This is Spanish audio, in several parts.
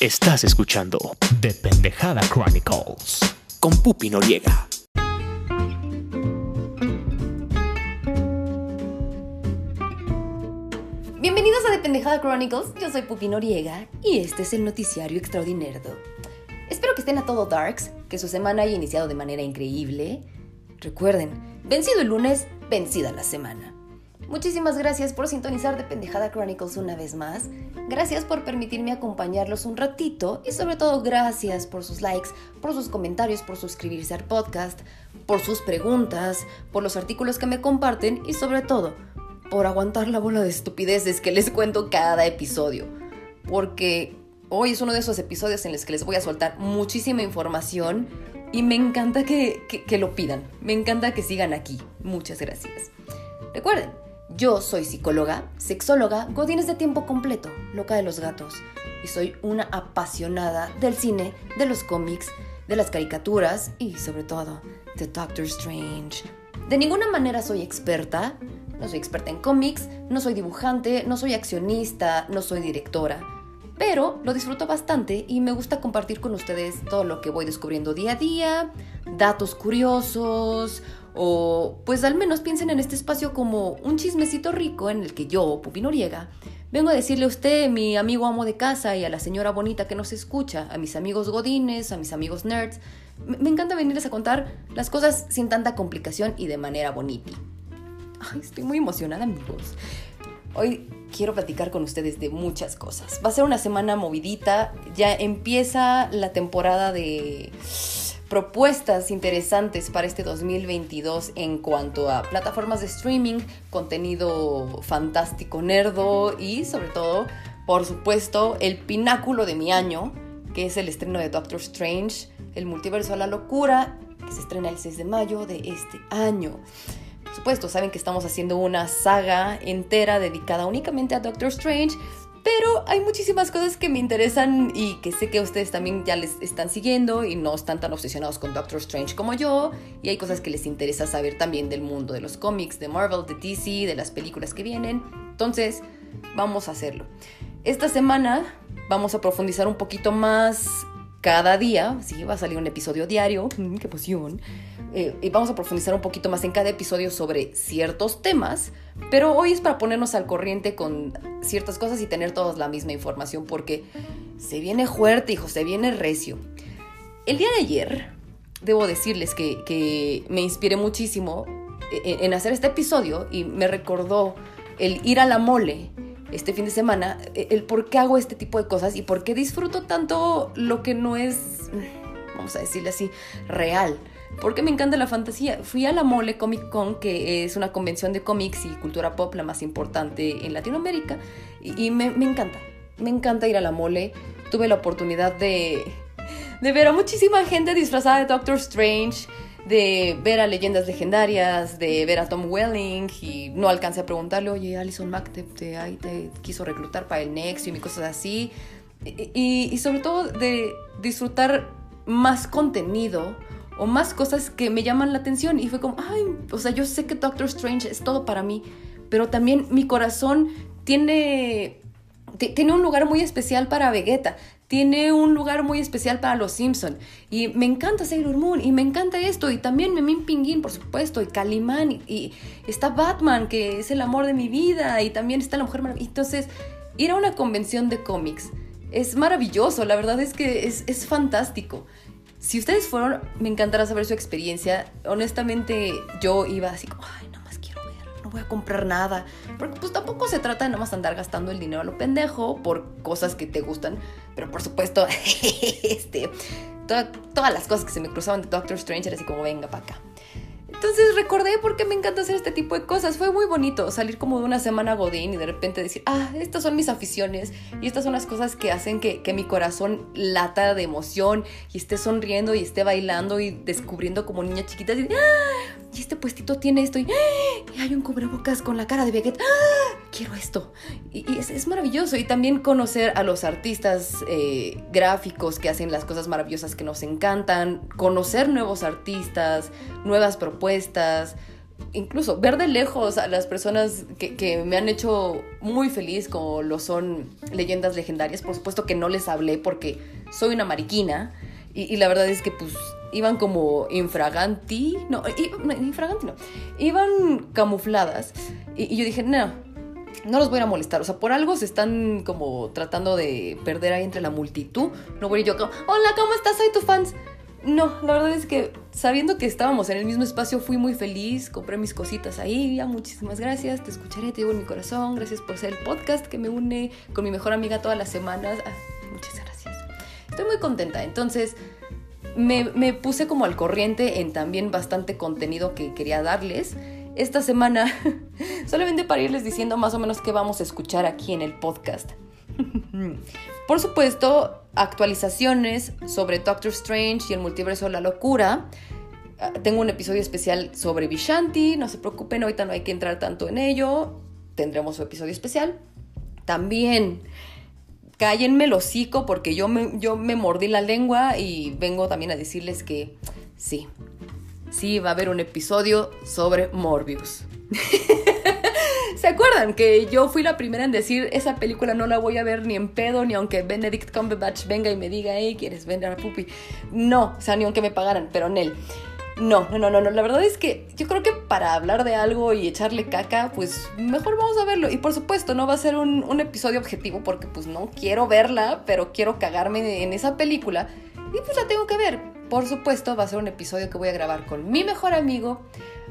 Estás escuchando The Pendejada Chronicles. con Pupi Noriega. Bienvenidos a The Pendejada Chronicles, yo soy Pupi Noriega y este es el noticiario extraordinario. Espero que estén a todo darks, que su semana haya iniciado de manera increíble. Recuerden, vencido el lunes, vencida la semana. Muchísimas gracias por sintonizar The Pendejada Chronicles una vez más. Gracias por permitirme acompañarlos un ratito y sobre todo gracias por sus likes, por sus comentarios, por suscribirse al podcast, por sus preguntas, por los artículos que me comparten y sobre todo por aguantar la bola de estupideces que les cuento cada episodio. Porque hoy es uno de esos episodios en los que les voy a soltar muchísima información y me encanta que, que- que lo pidan. Me encanta que sigan aquí. Muchas gracias. Recuerden, yo soy psicóloga, sexóloga, godines de tiempo completo, loca de los gatos. Y soy una apasionada del cine, de los cómics, de las caricaturas y sobre todo de Doctor Strange. De ninguna manera soy experta. No soy experta en cómics, no soy dibujante, no soy accionista, no soy directora. Pero lo disfruto bastante y me gusta compartir con ustedes todo lo que voy descubriendo día a día, datos curiosos o pues al menos piensen en este espacio como un chismecito rico en el que yo, Pupi Noriega, vengo a decirle a usted, mi amigo amo de casa y a la señora bonita que nos escucha, a mis amigos godines, a mis amigos nerds, me, encanta venirles a contar las cosas sin tanta complicación y de manera bonita. Ay, estoy muy emocionada, amigos. Hoy quiero platicar con ustedes de muchas cosas. Va a ser una semana movidita. Ya empieza la temporada de propuestas interesantes para este 2022 en cuanto a plataformas de streaming, contenido fantástico nerdo y sobre todo, por supuesto, el pináculo de mi año, que es el estreno de Doctor Strange, el multiverso a la locura, que se estrena el 6 de mayo de este año. Por supuesto, saben que estamos haciendo una saga entera dedicada únicamente a Doctor Strange, pero hay muchísimas cosas que me interesan y que sé que ustedes también ya les están siguiendo y no están tan obsesionados con Doctor Strange como yo. Y hay cosas que les interesa saber también del mundo de los cómics, de Marvel, de DC, de las películas que vienen. Entonces, vamos a hacerlo. Esta semana vamos a profundizar un poquito más cada día. Sí, va a salir un episodio diario. Mm, ¡Qué emoción! Eh, y vamos a profundizar un poquito más en cada episodio sobre ciertos temas, pero hoy es para ponernos al corriente con ciertas cosas y tener todos la misma información porque se viene fuerte, hijo, se viene recio. El día de ayer, debo decirles que, que me inspiré muchísimo en, en hacer este episodio y me recordó el ir a la mole este fin de semana, el por qué hago este tipo de cosas y por qué disfruto tanto lo que no es, vamos a decirle así, real. Porque me encanta la fantasía. Fui a la Mole Comic Con, que es una convención de cómics y cultura pop la más importante en Latinoamérica. Y, me, encanta. Me encanta ir a la Mole. Tuve la oportunidad de ver a muchísima gente disfrazada de Doctor Strange, de ver a leyendas legendarias, de ver a Tom Welling. Y no alcancé a preguntarle, oye, Alison Mack te, te, ahí te quiso reclutar para el Nexium y cosas así. Y, y- sobre todo de disfrutar más contenido o más cosas que me llaman la atención. Y fue como, ay, o sea, yo sé que Doctor Strange es todo para mí, pero también mi corazón tiene, ti- tiene un lugar muy especial para Vegeta. Tiene un lugar muy especial para los Simpson Y me encanta Sailor Moon. Y me encanta esto. Y también Memín Pinguín, por supuesto. Y Calimán. Y, y está Batman, que es el amor de mi vida. Y también está la Mujer Maravilla. Entonces, ir a una convención de cómics es maravilloso. La verdad es que es, es fantástico. Si ustedes fueron, me encantará saber su experiencia. Honestamente, yo iba así como, no voy a comprar nada. Porque pues tampoco se trata de nada más andar gastando el dinero a lo pendejo por cosas que te gustan. Pero por supuesto, este, to- todas las cosas que se me cruzaban de Doctor Strange así como, venga para acá. Entonces recordé por qué me encanta hacer este tipo de cosas. Fue muy bonito salir como de una semana godín y de repente decir, ah, estas son mis aficiones y estas son las cosas que hacen que, que mi corazón lata de emoción y esté sonriendo y esté bailando y descubriendo como niña chiquita. de, "Ah, y este puestito tiene esto y, "Ah, y hay un cubrebocas con la cara de Vegeta. ¡Ah! Quiero esto. Y, y es, es maravilloso. Y también conocer a los artistas eh, gráficos que hacen las cosas maravillosas que nos encantan. Conocer nuevos artistas, nuevas propuestas. Incluso ver de lejos a las personas que, que, me han hecho muy feliz, como lo son leyendas legendarias. Por supuesto que no les hablé porque soy una mariquina y, y la verdad es que pues iban como infraganti, no, infraganti no, iban camufladas y, y yo dije, no, no los voy a molestar. O sea, por algo se están como tratando de perder ahí entre la multitud. No voy yo como, hola, ¿cómo estás? Soy tu fans. No, la verdad es que sabiendo que estábamos en el mismo espacio fui muy feliz, compré mis cositas ahí, ya muchísimas gracias, te escucharé, te llevo en mi corazón, gracias por ser el podcast que me une con mi mejor amiga todas las semanas. Ah, muchas gracias. Estoy muy contenta, entonces me, me puse como al corriente en también bastante contenido que quería darles esta semana, solamente para irles diciendo más o menos qué vamos a escuchar aquí en el podcast. Por supuesto, actualizaciones sobre Doctor Strange y el multiverso de la locura. Ah, tengo un episodio especial sobre Vishanti, no se preocupen, ahorita no hay que entrar tanto en ello. Tendremos su episodio especial. También cállenme el hocico porque yo me, yo me mordí la lengua y vengo también a decirles que sí, sí va a haber un episodio sobre Morbius. ¿Se acuerdan que yo fui la primera en decir esa película no la voy a ver ni en pedo, ni aunque Benedict Cumberbatch venga y me diga, hey, ¿quieres vender a Puppy? No, o sea, ni aunque me pagaran, pero en él. No, no, no, no, la verdad es que yo creo que para hablar de algo y echarle caca, pues mejor vamos a verlo. Y por supuesto, no va a ser un, un episodio objetivo porque pues no quiero verla, pero quiero cagarme en esa película. Y pues la tengo que ver. Por supuesto, va a ser un episodio que voy a grabar con mi mejor amigo,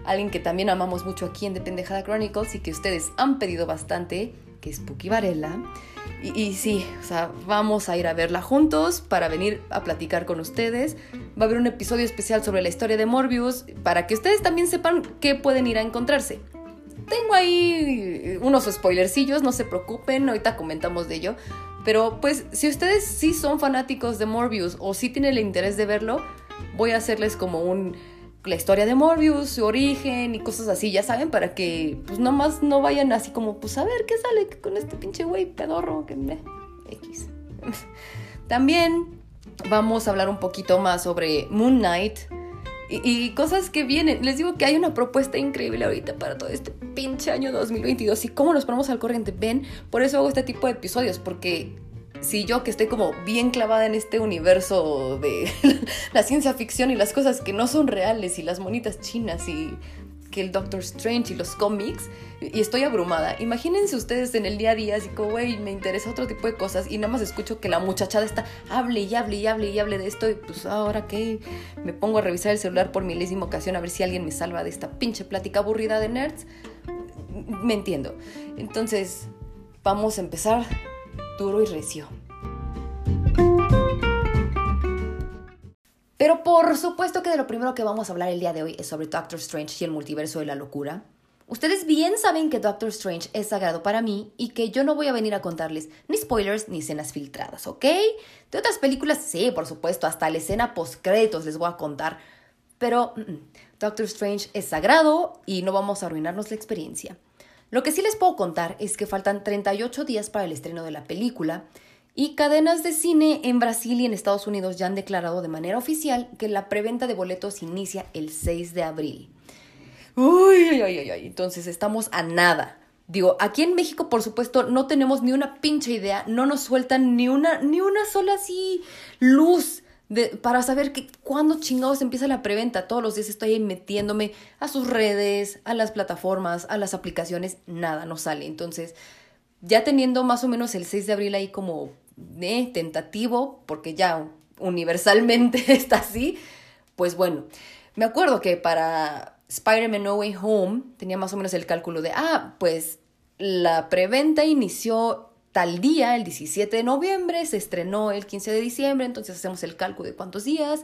alguien que también amamos mucho aquí en The Pendejada Chronicles y que ustedes han pedido bastante, que es Puki Varela. Y, y, sí, o sea, vamos a ir a verla juntos para venir a platicar con ustedes. Va a haber un episodio especial sobre la historia de Morbius para que ustedes también sepan qué pueden ir a encontrarse. Tengo ahí unos spoilercillos, no se preocupen, ahorita comentamos de ello. Pero pues si ustedes sí son fanáticos de Morbius o sí tienen el interés de verlo, voy a hacerles como un la historia de Morbius, su origen y cosas así, ya saben, para que pues nomás no vayan así como pues a ver qué sale con este pinche güey pedorro que me X. También vamos a hablar un poquito más sobre Moon Knight, y, cosas que vienen. Les digo que hay una propuesta increíble ahorita para todo este pinche año 2022 y cómo nos ponemos al corriente. Ven, por eso hago este tipo de episodios, porque si yo que estoy como bien clavada en este universo de la ciencia ficción y las cosas que no son reales y las monitas chinas y que el Doctor Strange y los cómics y estoy abrumada. Imagínense ustedes en el día a día, así como, güey, me interesa otro tipo de cosas y nada más escucho que la muchachada está, hable y hable y hable y hable de esto y pues ahora que me pongo a revisar el celular por milésima ocasión a ver si alguien me salva de esta pinche plática aburrida de nerds. Me entiendo. Entonces, vamos a empezar duro y recio. Pero por supuesto que de lo primero que vamos a hablar el día de hoy es sobre Doctor Strange y el multiverso de la locura. Ustedes bien saben que Doctor Strange es sagrado para mí y que yo no voy a venir a contarles ni spoilers ni escenas filtradas, ¿ok? De otras películas sí, por supuesto, hasta la escena post-créditos les voy a contar. Pero mm, mm, Doctor Strange es sagrado y no vamos a arruinarnos la experiencia. Lo que sí les puedo contar es que faltan 38 días para el estreno de la película y cadenas de cine en Brasil y en Estados Unidos ya han declarado de manera oficial que la preventa de boletos inicia el 6 de abril. Uy, ay, ay, ay, entonces estamos a nada. Digo, aquí en México, por supuesto, no tenemos ni una pinche idea, no nos sueltan ni una, ni una sola así luz para saber que cuándo chingados empieza la preventa. Todos los días estoy ahí metiéndome a sus redes, a las plataformas, a las aplicaciones, nada, no sale. Entonces, ya teniendo más o menos el 6 de abril ahí como eh, tentativo, porque ya universalmente está así, pues bueno, me acuerdo que para Spider-Man No Way Home tenía más o menos el cálculo de, ah, pues la preventa inició tal día, el 17 de noviembre, se estrenó el 15 de diciembre, entonces hacemos el cálculo de cuántos días.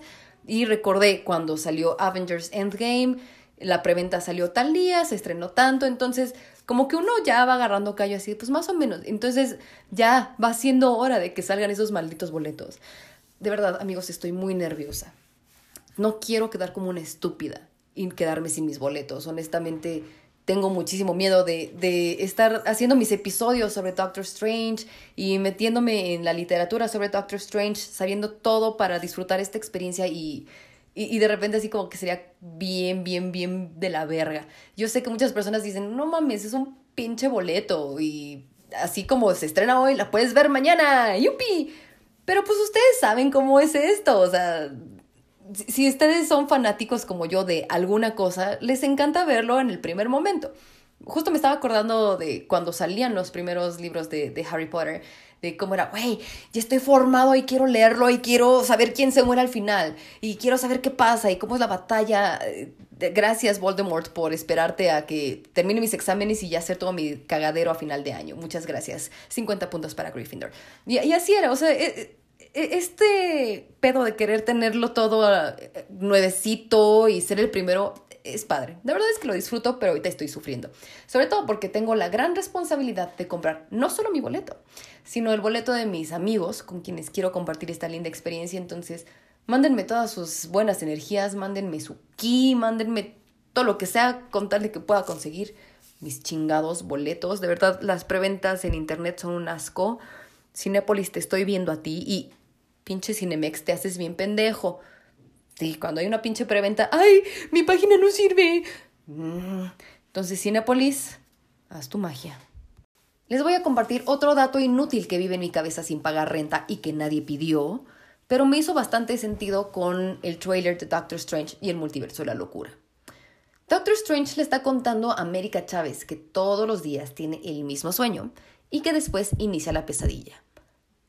Y recordé cuando salió Avengers Endgame, la preventa salió tal día, se estrenó tanto, entonces como que uno ya va agarrando callo así, pues más o menos. Entonces ya va siendo hora de que salgan esos malditos boletos. De verdad, amigos, estoy muy nerviosa. No quiero quedar como una estúpida y quedarme sin mis boletos. Honestamente, tengo muchísimo miedo de, de estar haciendo mis episodios sobre Doctor Strange y metiéndome en la literatura sobre Doctor Strange, sabiendo todo para disfrutar esta experiencia y Y, y, de repente así como que sería bien, bien, bien de la verga. Yo sé que muchas personas dicen, no mames, es un pinche boleto y así como se estrena hoy, la puedes ver mañana, yupi. Pero pues ustedes saben cómo es esto, o sea, si ustedes son fanáticos como yo de alguna cosa, les encanta verlo en el primer momento. Justo me estaba acordando de cuando salían los primeros libros de, de Harry Potter, de cómo era, güey, ya estoy formado y quiero leerlo y quiero saber quién se muere al final y quiero saber qué pasa y cómo es la batalla. Gracias Voldemort por esperarte a que termine mis exámenes y ya hacer todo mi cagadero a final de año. Muchas gracias. 50 puntos para Gryffindor. Y, y así era, o sea, e, e, este pedo de querer tenerlo todo eh, nuevecito y ser el primero es padre. De verdad es que lo disfruto, pero ahorita estoy sufriendo. Sobre todo porque tengo la gran responsabilidad de comprar no solo mi boleto, sino el boleto de mis amigos con quienes quiero compartir esta linda experiencia. Entonces, mándenme todas sus buenas energías, mándenme su ki, mándenme todo lo que sea con tal de que pueda conseguir mis chingados boletos. De verdad, las preventas en internet son un asco. Cinépolis, te estoy viendo a ti y pinche Cinemex, te haces bien pendejo. Sí, cuando hay una pinche preventa, ¡ay! Mi página no sirve. Mm, entonces, Cinepolis, haz tu magia. Les voy a compartir otro dato inútil que vive en mi cabeza sin pagar renta y que nadie pidió, pero me hizo bastante sentido con el trailer de Doctor Strange y el multiverso de la locura. Doctor Strange le está contando a América Chávez que todos los días tiene el mismo sueño y que después inicia la pesadilla.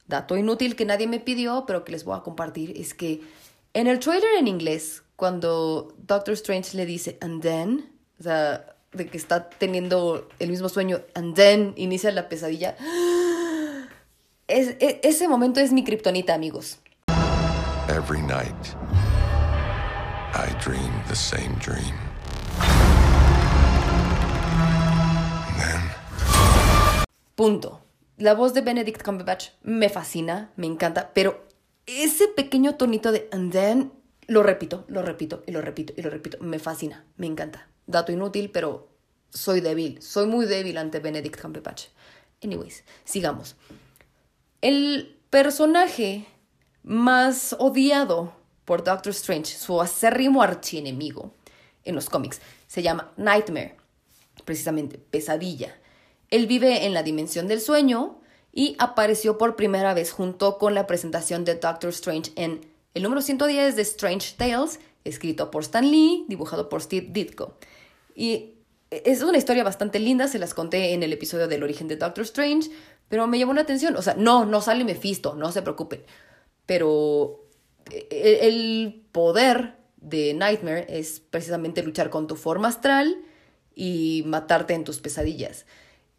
Dato inútil que nadie me pidió, pero que les voy a compartir, es que en el trailer en inglés, cuando Doctor Strange le dice and then, o sea, de que está teniendo el mismo sueño and then inicia la pesadilla, es, es, ese momento es mi kriptonita, amigos. Every night, I dream the same dream. Punto. La voz de Benedict Cumberbatch me fascina, me encanta, pero ese pequeño tonito de and then lo repito, lo repito y lo repito y lo repito. Me fascina, me encanta. Dato inútil, pero soy débil. Soy muy débil ante Benedict Cumberbatch. Anyways, sigamos. El personaje más odiado por Doctor Strange, su acérrimo archienemigo en los cómics, se llama Nightmare, precisamente pesadilla. Él vive en la dimensión del sueño y apareció por primera vez junto con la presentación de Doctor Strange en el número 110 de Strange Tales, escrito por Stan Lee, dibujado por Steve Ditko. Y es una historia bastante linda, se las conté en el episodio del origen de Doctor Strange, pero me llamó la atención. O sea, no, no sale Mephisto, no se preocupen. Pero e, el poder de Nightmare es precisamente luchar con tu forma astral y matarte en tus pesadillas.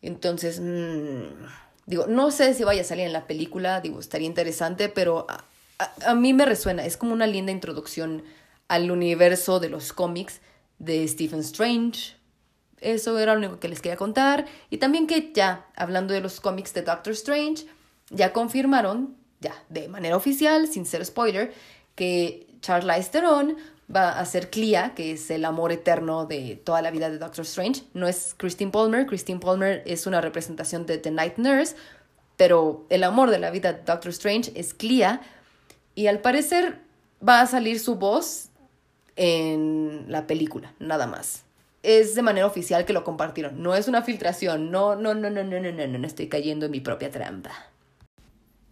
Entonces, mmm, Digo, no sé si vaya a salir en la película, digo, estaría interesante, pero a, mí me resuena, es como una linda introducción al universo de los cómics de Stephen Strange. Eso era lo único que les quería contar. Y también que ya, hablando de los cómics de Doctor Strange, ya confirmaron, ya de manera oficial, sin ser spoiler, que Charlize Theron va a ser Clea, que es el amor eterno de toda la vida de Doctor Strange. No es Christine Palmer, Christine Palmer es una representación de The Night Nurse, pero el amor de la vida de Doctor Strange es Clea, y al parecer va a salir su voz en la película, nada más. Es de manera oficial que lo compartieron, no es una filtración, no, no, no, no, no, no, no, no, estoy cayendo en mi propia trampa.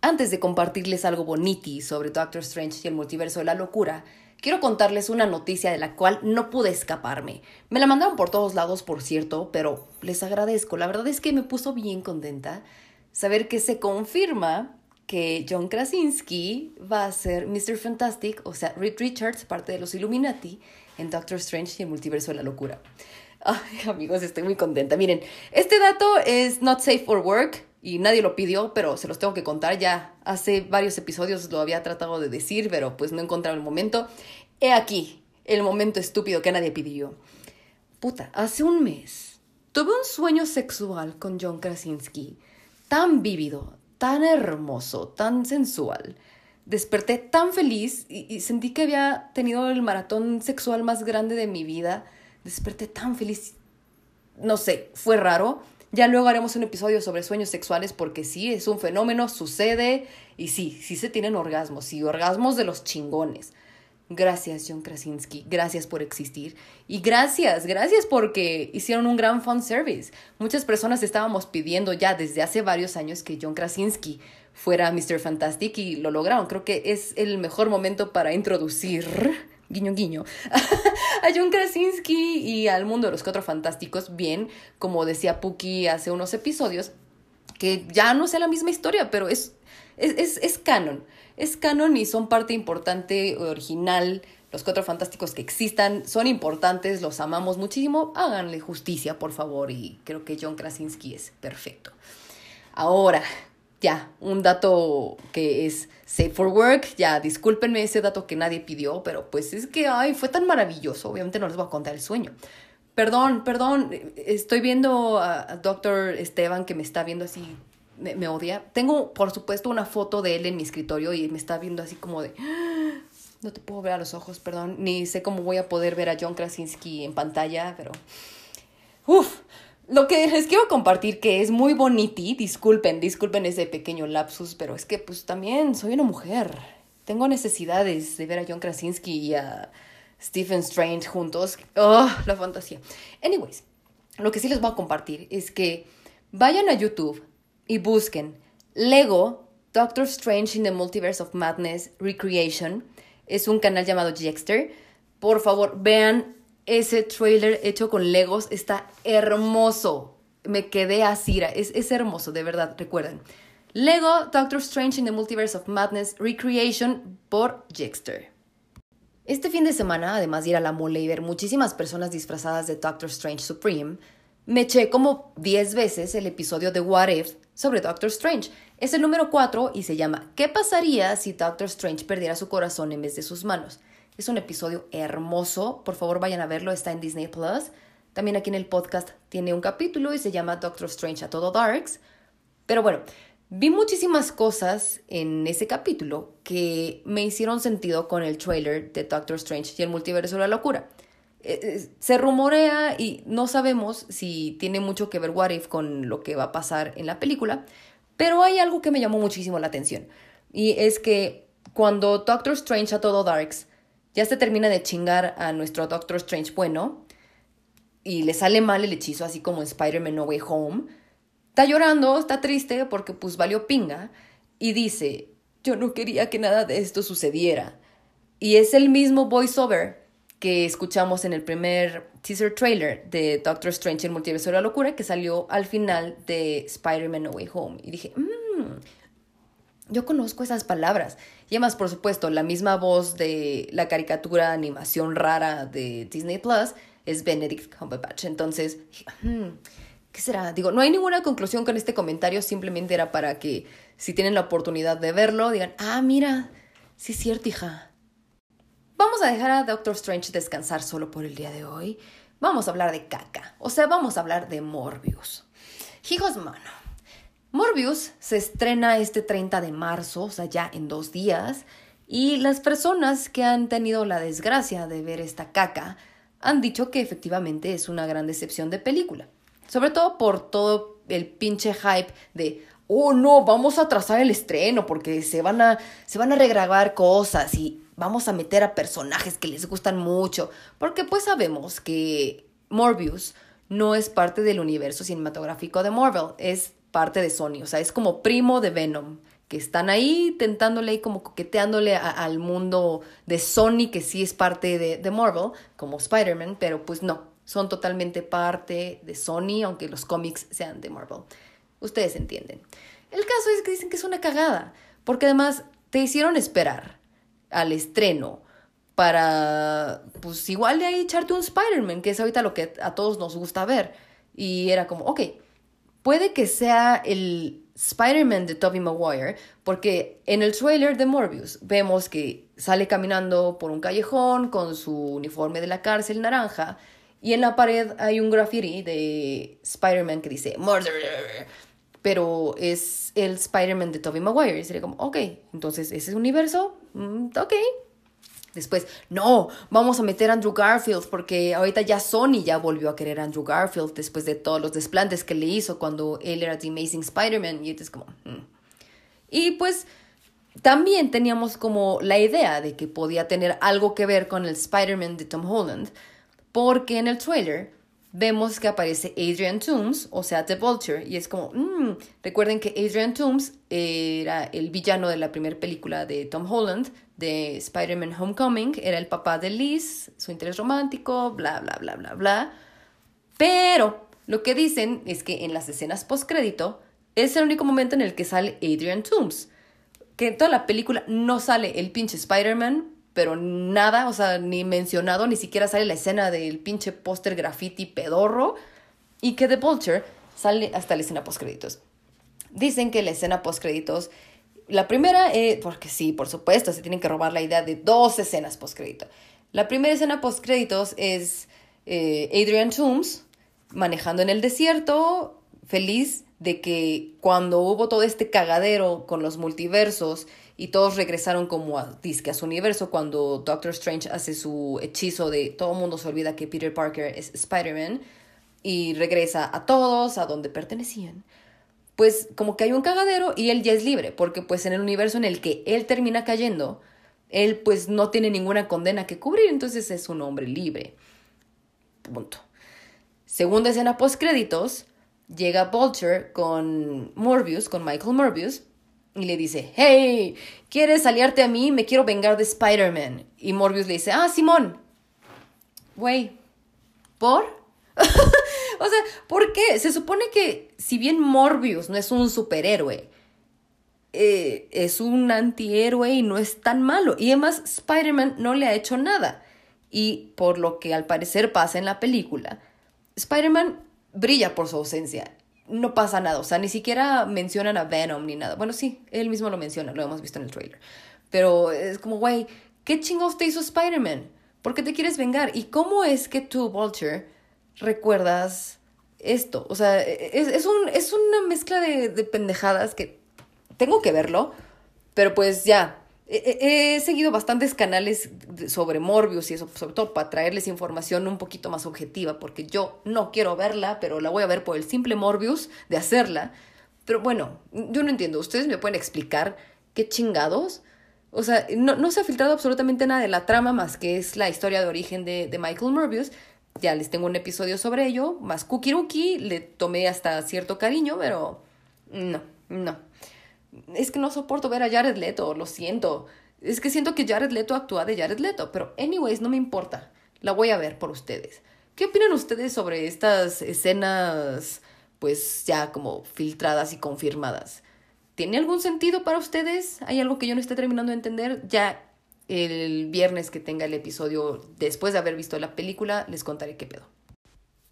Antes de compartirles algo boniti sobre Doctor Strange y el multiverso de la locura, quiero contarles una noticia de la cual no pude escaparme. Me la mandaron por todos lados, por cierto, pero les agradezco. La verdad es que me puso bien contenta saber que se confirma que John Krasinski va a ser Mr. Fantastic, o sea, Reed Richards, parte de los Illuminati, en Doctor Strange y el multiverso de la locura. Ay, amigos, estoy muy contenta. Miren, este dato es not safe for work y nadie lo pidió, pero se los tengo que contar. Ya hace varios episodios lo había tratado de decir, pero pues no encontraba el momento. He aquí el momento estúpido que nadie pidió. Puta, hace un mes tuve un sueño sexual con John Krasinski, tan vívido, tan hermoso, tan sensual. Desperté tan feliz y, y sentí que había tenido el maratón sexual más grande de mi vida. Desperté tan feliz. No sé, fue raro ya luego haremos un episodio sobre sueños sexuales porque sí, es un fenómeno, sucede y sí, sí se tienen orgasmos y orgasmos de los chingones. Gracias, John Krasinski. Gracias por existir. Y gracias, gracias porque hicieron un gran fan service. Muchas personas estábamos pidiendo ya desde hace varios años que John Krasinski fuera Mr. Fantastic y lo lograron. Creo que es el mejor momento para introducir, guiño guiño, a John Krasinski y al mundo de los cuatro fantásticos. Bien, como decía Puki hace unos episodios, que ya no sea la misma historia, pero es, es, es, es canon es canon y son parte importante, original. Los cuatro fantásticos que existan son importantes, los amamos muchísimo. Háganle justicia, por favor, y creo que John Krasinski es perfecto. Ahora, ya, un dato que es safe for work. Ya, discúlpenme ese dato que nadie pidió, pero pues es que, ay, fue tan maravilloso. Obviamente no les voy a contar el sueño. Perdón, perdón, estoy viendo a Doctor Esteban que me está viendo así me, odia. Tengo, por supuesto, una foto de él en mi escritorio y me está viendo así como de... Ah, no te puedo ver a los ojos, perdón. Ni sé cómo voy a poder ver a John Krasinski en pantalla, pero... lo que les quiero compartir que es muy boniti, disculpen, disculpen ese pequeño lapsus, pero es que pues también soy una mujer. Tengo necesidades de ver a John Krasinski y a Stephen Strange juntos. Oh, la fantasía. Anyways, lo que sí les voy a compartir es que vayan a YouTube, y busquen Lego Doctor Strange in the Multiverse of Madness Recreation. Es un canal llamado Jexter. Por favor, vean ese trailer hecho con Legos. Está hermoso. Me quedé así. Es, es hermoso, de verdad. Recuerden. Lego Doctor Strange in the Multiverse of Madness Recreation por Jexter. Este fin de semana, además de ir a la mole y ver muchísimas personas disfrazadas de Doctor Strange Supreme, me eché como 10 veces el episodio de What If sobre Doctor Strange. Es el número 4 y se llama ¿Qué pasaría si Doctor Strange perdiera su corazón en vez de sus manos? Es un episodio hermoso, por favor vayan a verlo, está en Disney Plus. También aquí en el podcast tiene un capítulo y se llama Doctor Strange a todo Darks. Pero bueno, vi muchísimas cosas en ese capítulo que me hicieron sentido con el trailer de Doctor Strange y el multiverso de la locura. Eh, eh, se rumorea y no sabemos si tiene mucho que ver What If con lo que va a pasar en la película, pero hay algo que me llamó muchísimo la atención. Y es que cuando Doctor Strange a todo Darks ya se termina de chingar a nuestro Doctor Strange bueno y le sale mal el hechizo, así como en Spider-Man No Way Home, está llorando, está triste porque pues valió pinga y dice, yo no quería que nada de esto sucediera. Y es el mismo voiceover que escuchamos en el primer teaser trailer de Doctor Strange, el multiverso de la locura, que salió al final de Spider-Man No Way Home. Y dije, mmm, yo conozco esas palabras. Y además, por supuesto, la misma voz de la caricatura animación rara de Disney Plus es Benedict Cumberbatch. Entonces, hmm, ¿qué será? Digo, no hay ninguna conclusión con este comentario, simplemente era para que si tienen la oportunidad de verlo, digan, ah, mira, sí es cierto, hija. Vamos a dejar a Doctor Strange descansar solo por el día de hoy. Vamos a hablar de caca. O sea, vamos a hablar de Morbius. Hijos, mano. Morbius se estrena este 30 de marzo, o sea, ya en dos días. Y las personas que han tenido la desgracia de ver esta caca han dicho que efectivamente es una gran decepción de película. Sobre todo por todo el pinche hype de, oh no, vamos a trazar el estreno porque se van a, se van a regrabar cosas y vamos a meter a personajes que les gustan mucho, porque pues sabemos que Morbius no es parte del universo cinematográfico de Marvel, es parte de Sony, o sea, es como primo de Venom, que están ahí tentándole y como coqueteándole al mundo de Sony, que sí es parte de, de Marvel, como Spider-Man, pero pues no, son totalmente parte de Sony, aunque los cómics sean de Marvel. Ustedes entienden. El caso es que dicen que es una cagada, porque además te hicieron esperar al estreno para, pues igual de ahí echarte un Spider-Man, que es ahorita lo que a todos nos gusta ver. Y era como, ok, puede que sea el Spider-Man de Tobey Maguire, porque en el trailer de Morbius vemos que sale caminando por un callejón con su uniforme de la cárcel naranja y en la pared hay un graffiti de Spider-Man que dice Murder pero es el Spider-Man de Tobey Maguire. Y sería como, ok, entonces ese universo, mm, ok. Después, no, vamos a meter a Andrew Garfield porque ahorita ya Sony ya volvió a querer a Andrew Garfield después de todos los desplantes que le hizo cuando él era The Amazing Spider-Man. Y es como, mm. Y pues también teníamos como la idea de que podía tener algo que ver con el Spider-Man de Tom Holland, porque en el trailer vemos que aparece Adrian Toomes, o sea, The Vulture, y es como, mm, recuerden que Adrian Toomes era el villano de la primera película de Tom Holland, de Spider-Man Homecoming, era el papá de Liz, su interés romántico, bla, bla, bla, bla, bla. Pero lo que dicen es que en las escenas postcrédito es el único momento en el que sale Adrian Toomes. Que en toda la película no sale el pinche Spider-Man, pero nada, o sea, ni mencionado, ni siquiera sale la escena del pinche póster graffiti pedorro. Y que The Vulture sale hasta la escena postcréditos. Dicen que la escena postcréditos, la primera, eh, porque sí, por supuesto, se tienen que robar la idea de dos escenas postcrédito. La primera escena postcréditos es eh, Adrian Toomes manejando en el desierto, feliz de que cuando hubo todo este cagadero con los multiversos y todos regresaron como a, disque a su universo cuando Doctor Strange hace su hechizo de todo mundo se olvida que Peter Parker es Spider-Man y regresa a todos a donde pertenecían. Pues como que hay un cagadero y él ya es libre, porque pues en el universo en el que él termina cayendo, él pues no tiene ninguna condena que cubrir, entonces es un hombre libre. Punto. Segunda escena post créditos, llega Vulture con Morbius, con Michael Morbius, y le dice, hey, ¿quieres aliarte a mí? Me quiero vengar de Spider-Man. Y Morbius le dice, ah, Simón. Güey, ¿por? o sea, ¿por qué? Se supone que si bien Morbius no es un superhéroe, eh, es un antihéroe y no es tan malo. Y además, Spider-Man no le ha hecho nada. Y por lo que al parecer pasa en la película, Spider-Man brilla por su ausencia no pasa nada, o sea, ni siquiera mencionan a Venom ni nada. Bueno, sí, él mismo lo menciona, lo hemos visto en el trailer. Pero es como, güey, ¿qué chingados te hizo Spider-Man? ¿Por qué te quieres vengar? ¿Y cómo es que tú, Vulture, recuerdas esto? O sea, es, es, un, es una mezcla de, de pendejadas que tengo que verlo, pero pues ya, He, seguido bastantes canales sobre Morbius y eso, sobre todo para traerles información un poquito más objetiva, porque yo no quiero verla, pero la voy a ver por el simple Morbius de hacerla. Pero bueno, yo no entiendo, ¿ustedes me pueden explicar qué chingados? O sea, no, no se ha filtrado absolutamente nada de la trama más que es la historia de origen de, de Michael Morbius. Ya les tengo un episodio sobre ello, más Kukiruki, le tomé hasta cierto cariño, pero no, no es que no soporto ver a Jared Leto, lo siento. Es que siento que Jared Leto actúa de Jared Leto, pero anyways, no me importa. La voy a ver por ustedes. ¿Qué opinan ustedes sobre estas escenas, pues ya como filtradas y confirmadas? ¿Tiene algún sentido para ustedes? ¿Hay algo que yo no esté terminando de entender? Ya el viernes que tenga el episodio, después de haber visto la película, les contaré qué pedo.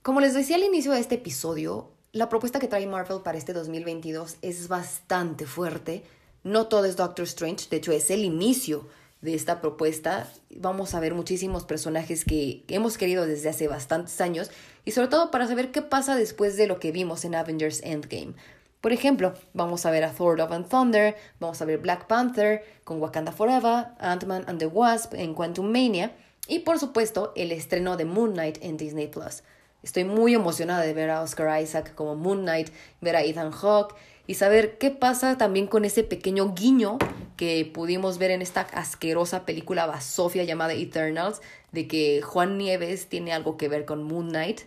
Como les decía al inicio de este episodio, la propuesta que trae Marvel para este 2022 es bastante fuerte. No todo es Doctor Strange, de hecho es el inicio de esta propuesta. Vamos a ver muchísimos personajes que hemos querido desde hace bastantes años y sobre todo para saber qué pasa después de lo que vimos en Avengers Endgame. Por ejemplo, vamos a ver a Thor Love and Thunder, vamos a ver Black Panther con Wakanda Forever, Ant-Man and the Wasp en Quantum Mania y por supuesto el estreno de Moon Knight en Disney Plus. Estoy muy emocionada de ver a Oscar Isaac como Moon Knight, ver a Ethan Hawke y saber qué pasa también con ese pequeño guiño que pudimos ver en esta asquerosa película basofia llamada Eternals, de que Juan Nieves tiene algo que ver con Moon Knight.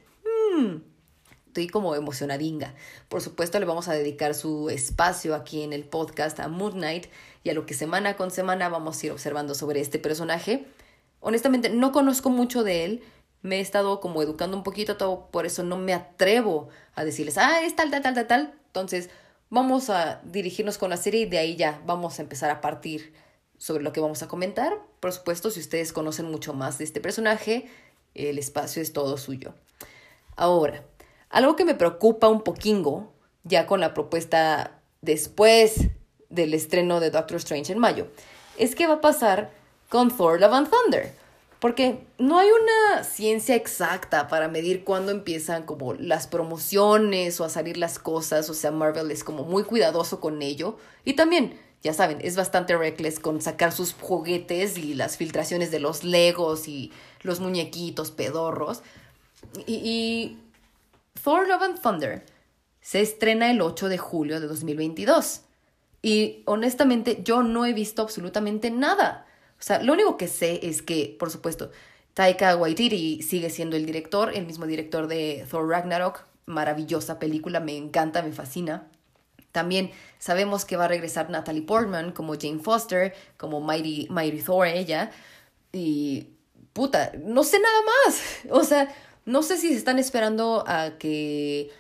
Mm, estoy como emocionadinga. Por supuesto le vamos a dedicar su espacio aquí en el podcast a Moon Knight y a lo que semana con semana vamos a ir observando sobre este personaje. Honestamente no conozco mucho de él, me he estado como educando un poquito, todo, por eso no me atrevo a decirles, ah, es tal, tal, tal, tal, tal. Entonces, vamos a dirigirnos con la serie y de ahí ya vamos a empezar a partir sobre lo que vamos a comentar. Por supuesto, si ustedes conocen mucho más de este personaje, el espacio es todo suyo. Ahora, algo que me preocupa un poquingo, ya con la propuesta después del estreno de Doctor Strange en mayo, es qué va a pasar con Thor Love and Thunder. Porque no hay una ciencia exacta para medir cuándo empiezan como las promociones o a salir las cosas. O sea, Marvel es como muy cuidadoso con ello. Y también, ya saben, es bastante reckless con sacar sus juguetes y las filtraciones de los Legos y los muñequitos pedorros. Y, y Thor Love and Thunder se estrena el 8 de julio de 2022. Y honestamente yo no he visto absolutamente nada. O sea, lo único que sé es que, por supuesto, Taika Waititi sigue siendo el director, el mismo director de Thor Ragnarok, maravillosa película, me encanta, me fascina. También sabemos que va a regresar Natalie Portman como Jane Foster, como Mighty, Mighty Thor, ella. Y puta, no sé nada más. O sea, no sé si se están esperando a que,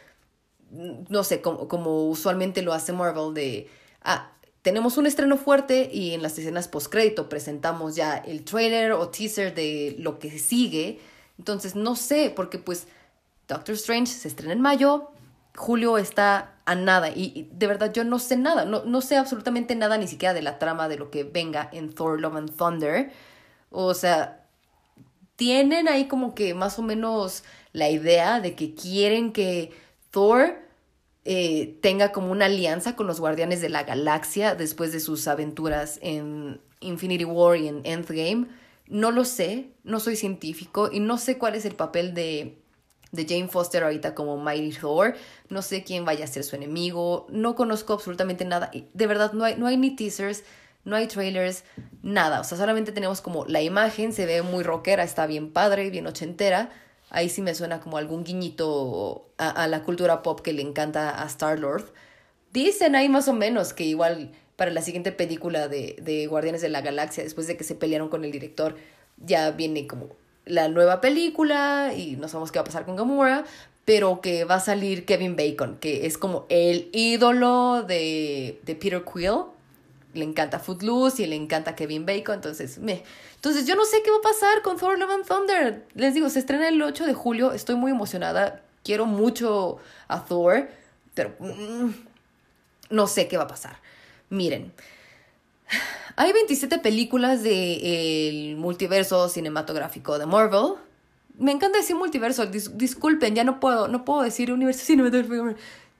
no sé, como, como usualmente lo hace Marvel, de, ah, tenemos un estreno fuerte y en las escenas postcrédito presentamos ya el trailer o teaser de lo que sigue. Entonces, no sé, porque pues Doctor Strange se estrena en mayo, Julio está a nada y, de verdad yo no sé nada, no, no sé absolutamente nada ni siquiera de la trama de lo que venga en Thor Love and Thunder. O sea, tienen ahí como que más o menos la idea de que quieren que Thor eh, tenga como una alianza con los Guardianes de la Galaxia después de sus aventuras en Infinity War y en Endgame. No lo sé, no soy científico y no sé cuál es el papel de de Jane Foster ahorita como Mighty Thor. No sé quién vaya a ser su enemigo. No conozco absolutamente nada. De verdad, no hay, no hay ni teasers, no hay trailers, nada. O sea, solamente tenemos como la imagen, se ve muy rockera, está bien padre, bien ochentera. Ahí sí me suena como algún guiñito a, a la cultura pop que le encanta a Star-Lord. Dicen ahí más o menos que igual para la siguiente película de, de Guardianes de la Galaxia, después de que se pelearon con el director, ya viene como la nueva película y no sabemos qué va a pasar con Gamora, pero que va a salir Kevin Bacon, que es como el ídolo de, de Peter Quill. Le encanta Footloose y le encanta Kevin Bacon, entonces me... Entonces yo no sé qué va a pasar con Thor Love and Thunder. Les digo, se estrena el 8 de julio, estoy muy emocionada, quiero mucho a Thor, pero mm, no sé qué va a pasar. Miren, hay 27 películas del multiverso cinematográfico de Marvel. Me encanta decir multiverso, disculpen, ya no puedo, no puedo decir universo cinematográfico.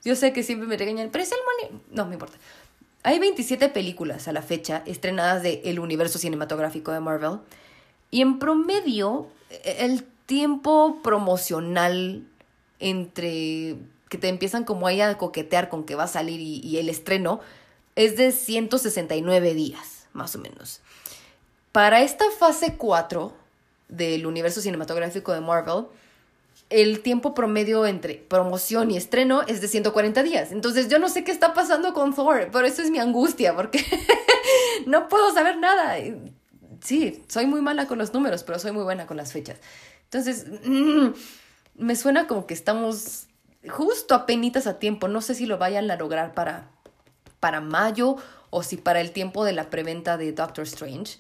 Yo sé que siempre me regañan, pero es el No, me importa. Hay 27 películas a la fecha estrenadas del universo cinematográfico de Marvel. Y en promedio, el tiempo promocional entre que te empiezan como ahí a coquetear con que va a salir y, y el estreno es de 169 días más o menos. Para esta fase 4 del universo cinematográfico de Marvel, el tiempo promedio entre promoción y estreno es de 140 días. Entonces yo no sé qué está pasando con Thor, por eso es mi angustia, porque no puedo saber nada. Sí, soy muy mala con los números, pero soy muy buena con las fechas. Entonces, mm, me suena como que estamos justo a penitas a tiempo. No sé si lo vayan a lograr para, para mayo o si para el tiempo de la preventa de Doctor Strange,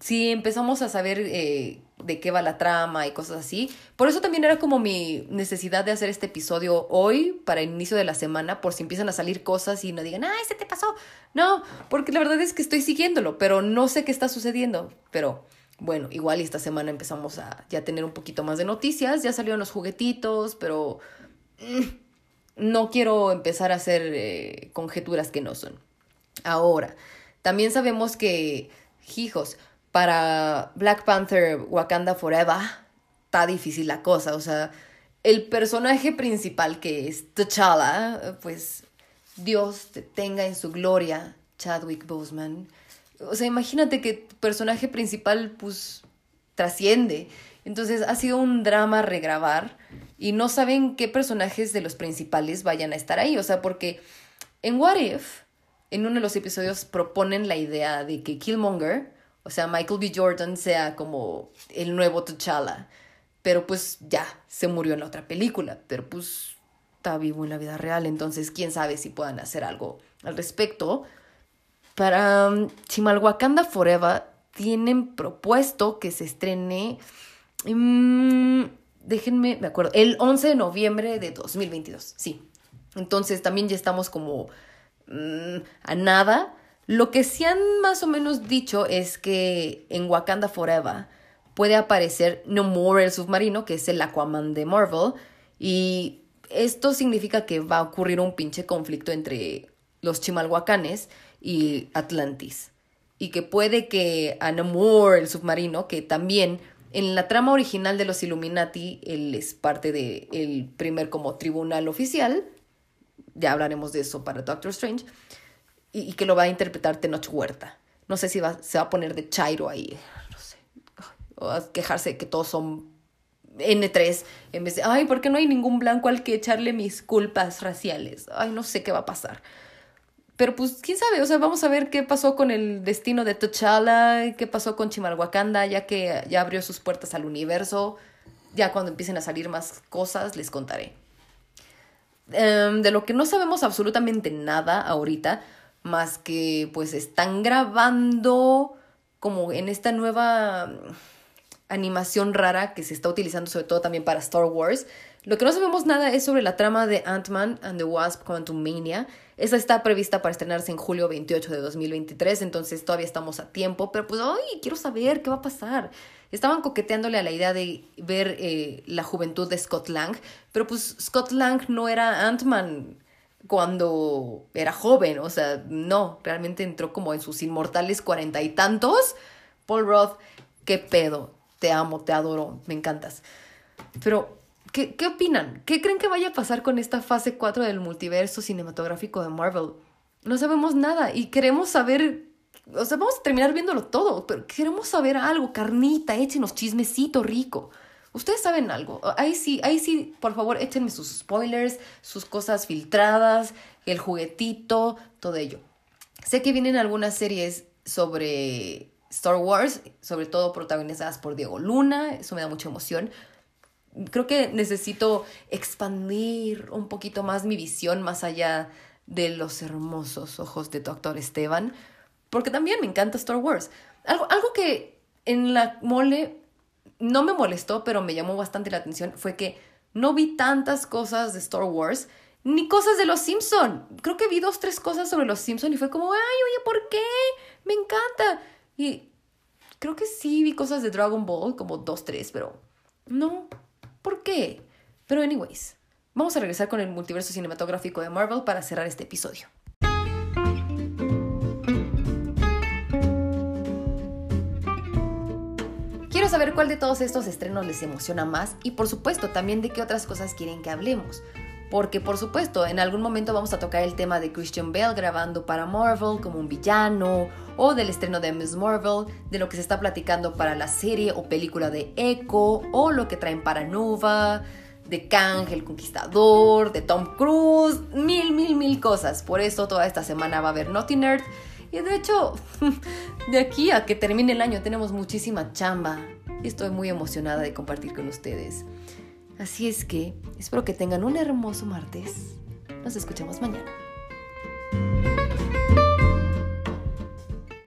si empezamos a saber eh, de qué va la trama y cosas así. Por eso también era como mi necesidad de hacer este episodio hoy, para el inicio de la semana, por si empiezan a salir cosas y no digan, ¡ay, se te pasó! No, porque la verdad es que estoy siguiéndolo, pero no sé qué está sucediendo. Pero bueno, igual esta semana empezamos a ya tener un poquito más de noticias, ya salieron los juguetitos, pero mm, no quiero empezar a hacer eh, conjeturas que no son. Ahora, también sabemos que, hijos, para Black Panther Wakanda Forever está difícil la cosa. O sea, el personaje principal que es T'Challa, pues Dios te tenga en su gloria, Chadwick Boseman. O sea, imagínate que tu personaje principal, pues, trasciende. Entonces ha sido un drama regrabar y no saben qué personajes de los principales vayan a estar ahí. O sea, porque en What If en uno de los episodios proponen la idea de que Killmonger, o sea, Michael B. Jordan, sea como el nuevo T'Challa. Pero pues ya, se murió en la otra película, pero pues está vivo en la vida real, entonces quién sabe si puedan hacer algo al respecto. Para um, Chimalhuacanda Forever tienen propuesto que se estrene, mm, déjenme, me acuerdo, el 11 de noviembre de 2022, sí. Entonces también ya estamos como Mm, a nada. Lo que sí han más o menos dicho es que en Wakanda Forever puede aparecer Namor el submarino, que es el Aquaman de Marvel, y esto significa que va a ocurrir un pinche conflicto entre los chimalhuacanes y Atlantis. Y que puede que a Namor el submarino, que también en la trama original de los Illuminati, él es parte del primer como tribunal oficial, ya hablaremos de eso para Doctor Strange, y, que lo va a interpretar Tenoch Huerta. No sé si va, se va a poner de Chairo ahí, no sé, o a quejarse de que todos son N3 en vez de, ay, ¿por qué no hay ningún blanco al que echarle mis culpas raciales? Ay, no sé qué va a pasar. Pero pues, quién sabe, o sea, vamos a ver qué pasó con el destino de T'Challa, qué pasó con Chimalhuacanda, ya que ya abrió sus puertas al universo. Ya cuando empiecen a salir más cosas, les contaré. Em, de lo que no sabemos absolutamente nada ahorita, más que pues están grabando como en esta nueva animación rara que se está utilizando sobre todo también para Star Wars. Lo que no sabemos nada es sobre la trama de Ant-Man and the Wasp Quantum Mania. Esa está prevista para estrenarse en julio 28 de 2023, entonces todavía estamos a tiempo, pero pues, ay, quiero saber qué va a pasar. Estaban coqueteándole a la idea de ver eh, la juventud de Scott Lang, pero pues Scott Lang no era Ant-Man cuando era joven, o sea, no, realmente entró como en sus inmortales cuarenta y tantos. Paul Roth, qué pedo, te amo, te adoro, me encantas. Pero, ¿qué, ¿qué opinan? ¿Qué creen que vaya a pasar con esta fase 4 del multiverso cinematográfico de Marvel? No sabemos nada y queremos saber, o sea, vamos a terminar viéndolo todo, pero queremos saber algo, carnita, échenos chismecito rico. Ustedes saben algo. Ahí sí, ahí sí, por favor, échenme sus spoilers, sus cosas filtradas, el juguetito, todo ello. Sé que vienen algunas series sobre Star Wars, sobre todo protagonizadas por Diego Luna, eso me da mucha emoción. Creo que necesito expandir un poquito más mi visión más allá de los hermosos ojos de tu actor Esteban, porque también me encanta Star Wars. Algo, algo que en la mole no me molestó, pero me llamó bastante la atención fue que no vi tantas cosas de Star Wars ni cosas de los Simpson. Creo que vi dos, tres cosas sobre los Simpson y fue como, ay, oye, ¿por qué? Me encanta. Y creo que sí vi cosas de Dragon Ball, como dos, tres, pero no. ¿Por qué? Pero anyways, vamos a regresar con el multiverso cinematográfico de Marvel para cerrar este episodio. Saber cuál de todos estos estrenos les emociona más y por supuesto también de qué otras cosas quieren que hablemos. Porque por supuesto, en algún momento vamos a tocar el tema de Christian Bale grabando para Marvel como un villano, o del estreno de Miss Marvel, de lo que se está platicando para la serie o película de Echo, o lo que traen para Nova, de Kang el Conquistador, de Tom Cruise, mil, mil, mil cosas. Por eso toda esta semana va a haber Naughty Nerd. Y de hecho, de aquí a que termine el año tenemos muchísima chamba estoy muy emocionada de compartir con ustedes. Así es que espero que tengan un hermoso martes. Nos escuchamos mañana.